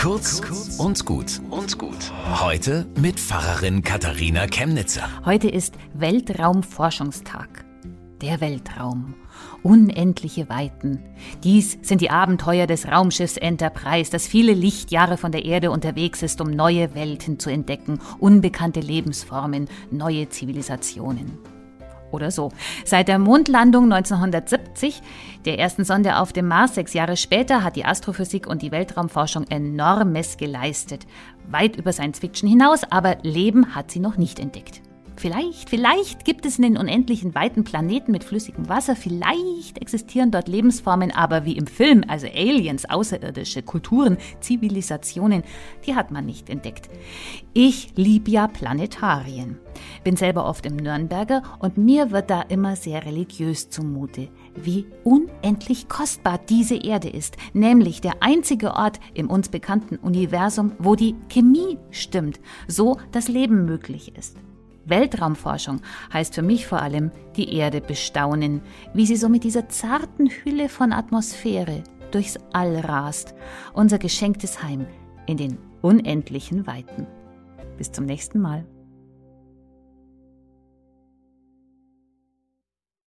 Kurz und gut und gut. Heute mit Pfarrerin Katharina Chemnitzer. Heute ist Weltraumforschungstag. Der Weltraum. Unendliche Weiten. Dies sind die Abenteuer des Raumschiffs Enterprise, das viele Lichtjahre von der Erde unterwegs ist, um neue Welten zu entdecken, unbekannte Lebensformen, neue Zivilisationen oder so. Seit der Mondlandung 1970, der ersten Sonde auf dem Mars sechs Jahre später, hat die Astrophysik und die Weltraumforschung enormes geleistet. Weit über Science Fiction hinaus, aber Leben hat sie noch nicht entdeckt. Vielleicht, vielleicht gibt es in den unendlichen weiten Planeten mit flüssigem Wasser, vielleicht existieren dort Lebensformen, aber wie im Film, also Aliens, außerirdische Kulturen, Zivilisationen, die hat man nicht entdeckt. Ich liebe ja Planetarien. Bin selber oft im Nürnberger und mir wird da immer sehr religiös zumute, wie unendlich kostbar diese Erde ist, nämlich der einzige Ort im uns bekannten Universum, wo die Chemie stimmt, so dass Leben möglich ist. Weltraumforschung heißt für mich vor allem die Erde bestaunen, wie sie so mit dieser zarten Hülle von Atmosphäre durchs All rast, unser geschenktes Heim in den unendlichen Weiten. Bis zum nächsten Mal.